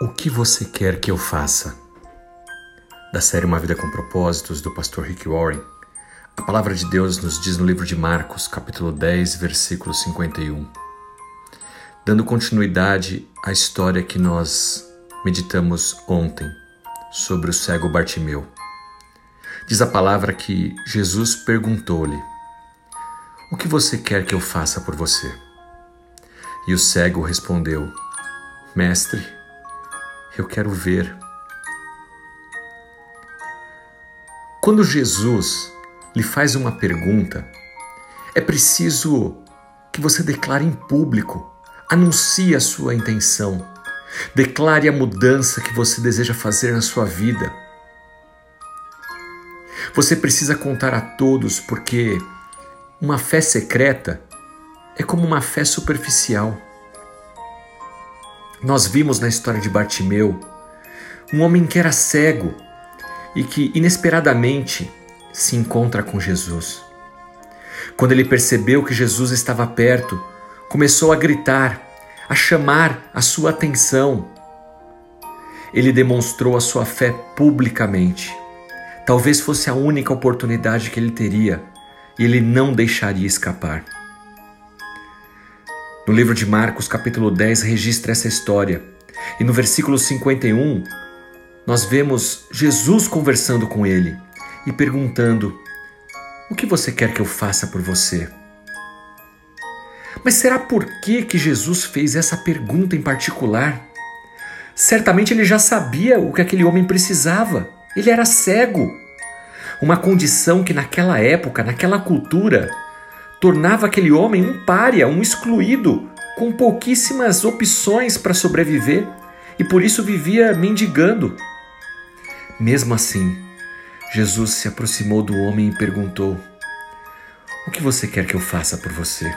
O que você quer que eu faça? Da série Uma Vida com Propósitos, do pastor Rick Warren, a palavra de Deus nos diz no livro de Marcos, capítulo 10, versículo 51. Dando continuidade à história que nós meditamos ontem sobre o cego Bartimeu. Diz a palavra que Jesus perguntou-lhe: O que você quer que eu faça por você? E o cego respondeu: Mestre, eu quero ver. Quando Jesus lhe faz uma pergunta, é preciso que você declare em público, anuncie a sua intenção, declare a mudança que você deseja fazer na sua vida. Você precisa contar a todos porque uma fé secreta é como uma fé superficial. Nós vimos na história de Bartimeu um homem que era cego e que inesperadamente se encontra com Jesus. Quando ele percebeu que Jesus estava perto, começou a gritar, a chamar a sua atenção. Ele demonstrou a sua fé publicamente. Talvez fosse a única oportunidade que ele teria e ele não deixaria escapar. No livro de Marcos, capítulo 10, registra essa história. E no versículo 51, nós vemos Jesus conversando com ele e perguntando: O que você quer que eu faça por você? Mas será por que, que Jesus fez essa pergunta em particular? Certamente ele já sabia o que aquele homem precisava. Ele era cego. Uma condição que naquela época, naquela cultura, tornava aquele homem um pária, um excluído, com pouquíssimas opções para sobreviver e por isso vivia mendigando. Mesmo assim, Jesus se aproximou do homem e perguntou: O que você quer que eu faça por você?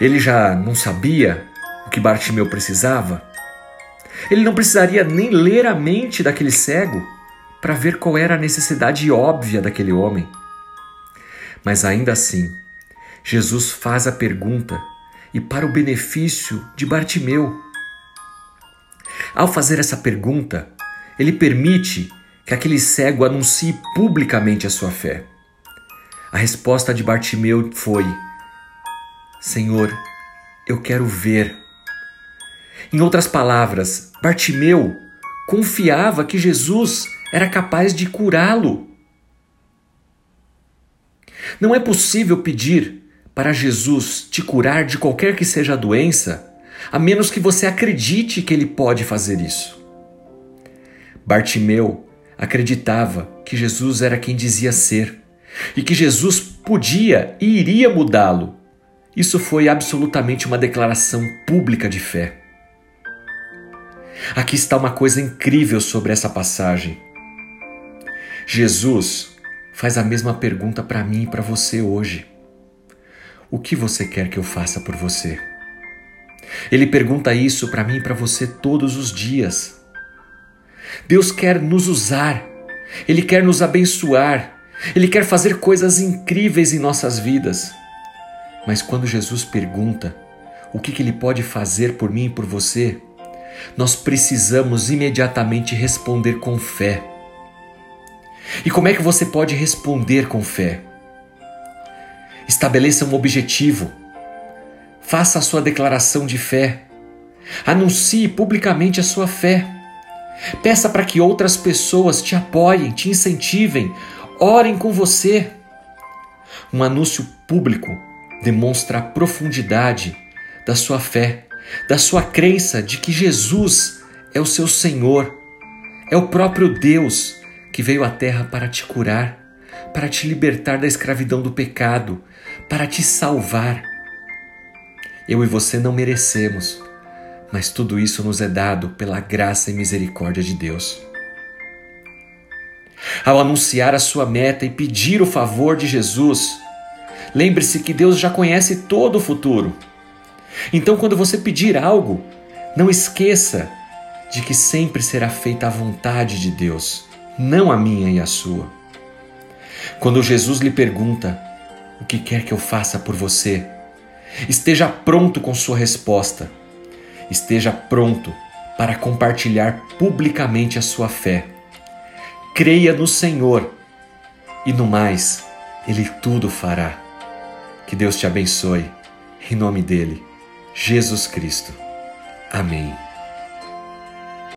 Ele já não sabia o que Bartimeu precisava? Ele não precisaria nem ler a mente daquele cego para ver qual era a necessidade óbvia daquele homem. Mas ainda assim, Jesus faz a pergunta e para o benefício de Bartimeu. Ao fazer essa pergunta, ele permite que aquele cego anuncie publicamente a sua fé. A resposta de Bartimeu foi: Senhor, eu quero ver. Em outras palavras, Bartimeu confiava que Jesus era capaz de curá-lo. Não é possível pedir para Jesus te curar de qualquer que seja a doença, a menos que você acredite que ele pode fazer isso. Bartimeu acreditava que Jesus era quem dizia ser e que Jesus podia e iria mudá-lo. Isso foi absolutamente uma declaração pública de fé. Aqui está uma coisa incrível sobre essa passagem. Jesus faz a mesma pergunta para mim e para você hoje. O que você quer que eu faça por você? Ele pergunta isso para mim e para você todos os dias. Deus quer nos usar, Ele quer nos abençoar, Ele quer fazer coisas incríveis em nossas vidas. Mas quando Jesus pergunta o que, que Ele pode fazer por mim e por você, nós precisamos imediatamente responder com fé. E como é que você pode responder com fé? Estabeleça um objetivo. Faça a sua declaração de fé. Anuncie publicamente a sua fé. Peça para que outras pessoas te apoiem, te incentivem, orem com você. Um anúncio público demonstra a profundidade da sua fé, da sua crença de que Jesus é o seu Senhor, é o próprio Deus que veio à Terra para te curar, para te libertar da escravidão do pecado, para te salvar. Eu e você não merecemos, mas tudo isso nos é dado pela graça e misericórdia de Deus. Ao anunciar a sua meta e pedir o favor de Jesus, lembre-se que Deus já conhece todo o futuro. Então, quando você pedir algo, não esqueça de que sempre será feita a vontade de Deus não a minha e a sua. Quando Jesus lhe pergunta: O que quer que eu faça por você? Esteja pronto com sua resposta. Esteja pronto para compartilhar publicamente a sua fé. Creia no Senhor e no mais, Ele tudo fará. Que Deus te abençoe, em nome dele, Jesus Cristo. Amém.